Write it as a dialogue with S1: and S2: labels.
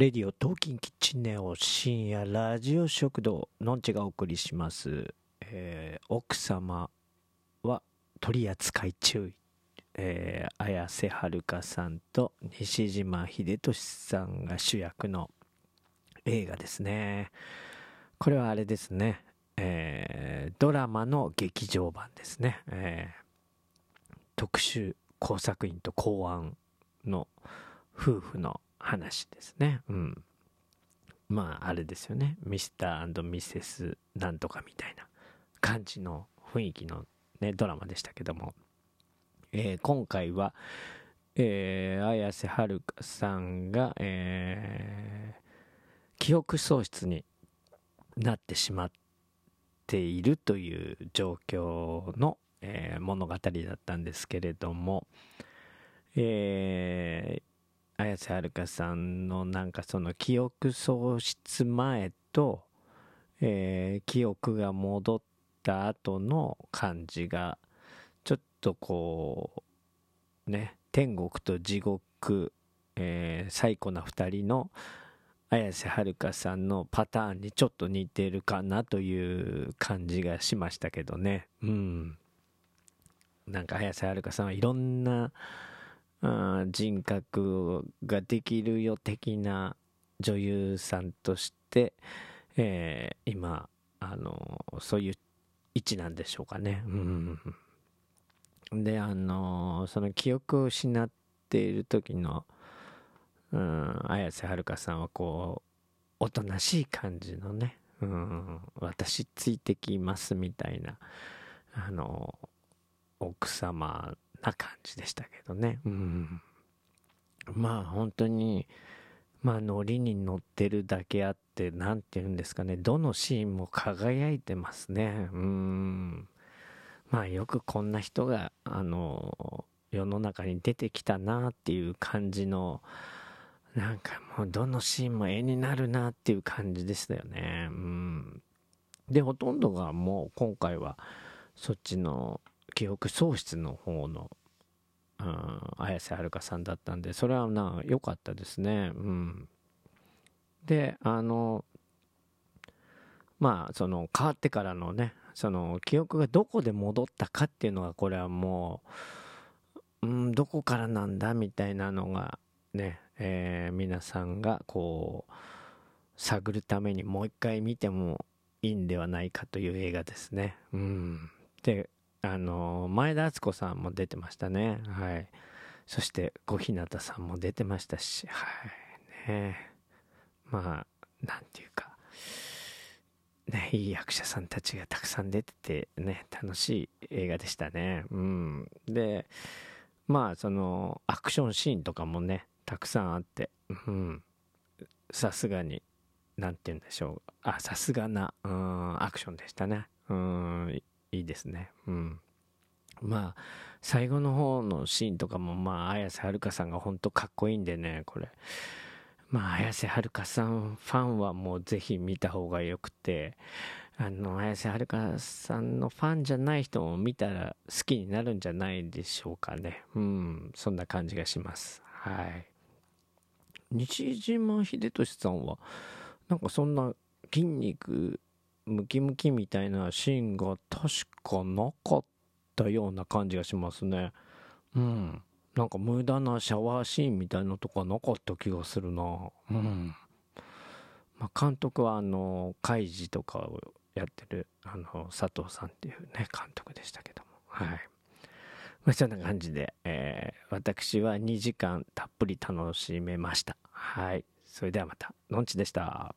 S1: レディオトーキンキッチンネオ深夜ラジオ食堂のんちがお送りします、えー奥様は取り扱い注意、えー綾瀬はるかさんと西島秀俊さんが主役の映画ですね。これはあれですね、えードラマの劇場版ですね、え特殊工作員と公安の夫婦の話ですね。うん。まあ、あれですよね。ミスターミセスなんとかみたいな感じの雰囲気のね、ドラマでしたけども。えー今回は、えー綾瀬はるかさんが、えー記憶喪失になってしまっているという状況の、えー物語だったんですけれども、え綾瀬はるかさんのなんかその記憶喪失前と、えー記憶が戻った後の感じがちょっとこうね天国と地獄、えー最古な2人の綾瀬はるかさんのパターンにちょっと似てるかなという感じがしましたけどね。うん。なんか綾瀬はるかさんはいろんな人格ができるよ的な女優さんとして、えー今あのそういう位置なんでしょうかね。うん、であのその記憶を失っている時の、うん、綾瀬はるかさんはこうおとなしい感じのね、うん、私ついてきますみたいなあの奥様な感じでしたけどね。うん。まあ本当に、まあノリに乗ってるだけあって、なんて言うんですかね、どのシーンも輝いてますね。うん。まあよくこんな人が、あの、世の中に出てきたなっていう感じの、なんかもうどのシーンも絵になるなっていう感じでしたよね。うん。で、ほとんどがもう今回は、そっちの記憶喪失の方の、うん、綾瀬はるかさんだったんでそれはな良かったですね。うん。であのまあその変わってからのねその記憶がどこで戻ったかっていうのがこれはもう、うん、どこからなんだみたいなのがね、えー皆さんがこう探るためにもう一回見てもいいんではないかという映画ですね。うん、であの前田敦子さんも出てましたね。はい。そして小日向さんも出てましたし。はい。ね。まあなんていうか。ねいい役者さんたちがたくさん出ててね楽しい映画でしたね。うん。でまあそのアクションシーンとかもねたくさんあって。うん。さすがになんて言うんでしょう。あさすがなうんアクションでしたね。うん。いいですね。うん。まあ、最後の方のシーンとかも、まあ、綾瀬はるかさんが本当かっこいいんでね、これ。まあ、綾瀬はるかさんファンはもうぜひ見た方がよくて、あの、綾瀬はるかさんのファンじゃない人も見たら好きになるんじゃないでしょうかね。うん、そんな感じがします。はい。西島秀俊さんは、なんかそんな筋肉ムキムキみたいなシーンが確かなかったような感じがしますね。うん。なんか無駄なシャワーシーンみたいなとかなかった気がするな。うん。まあ、監督はあの、カイジとかをやってる、あの、佐藤さんっていうね、監督でしたけども。はい。まあ、そんな感じで、えー私は2時間たっぷり楽しめました。はい。それではまた、のんちでした。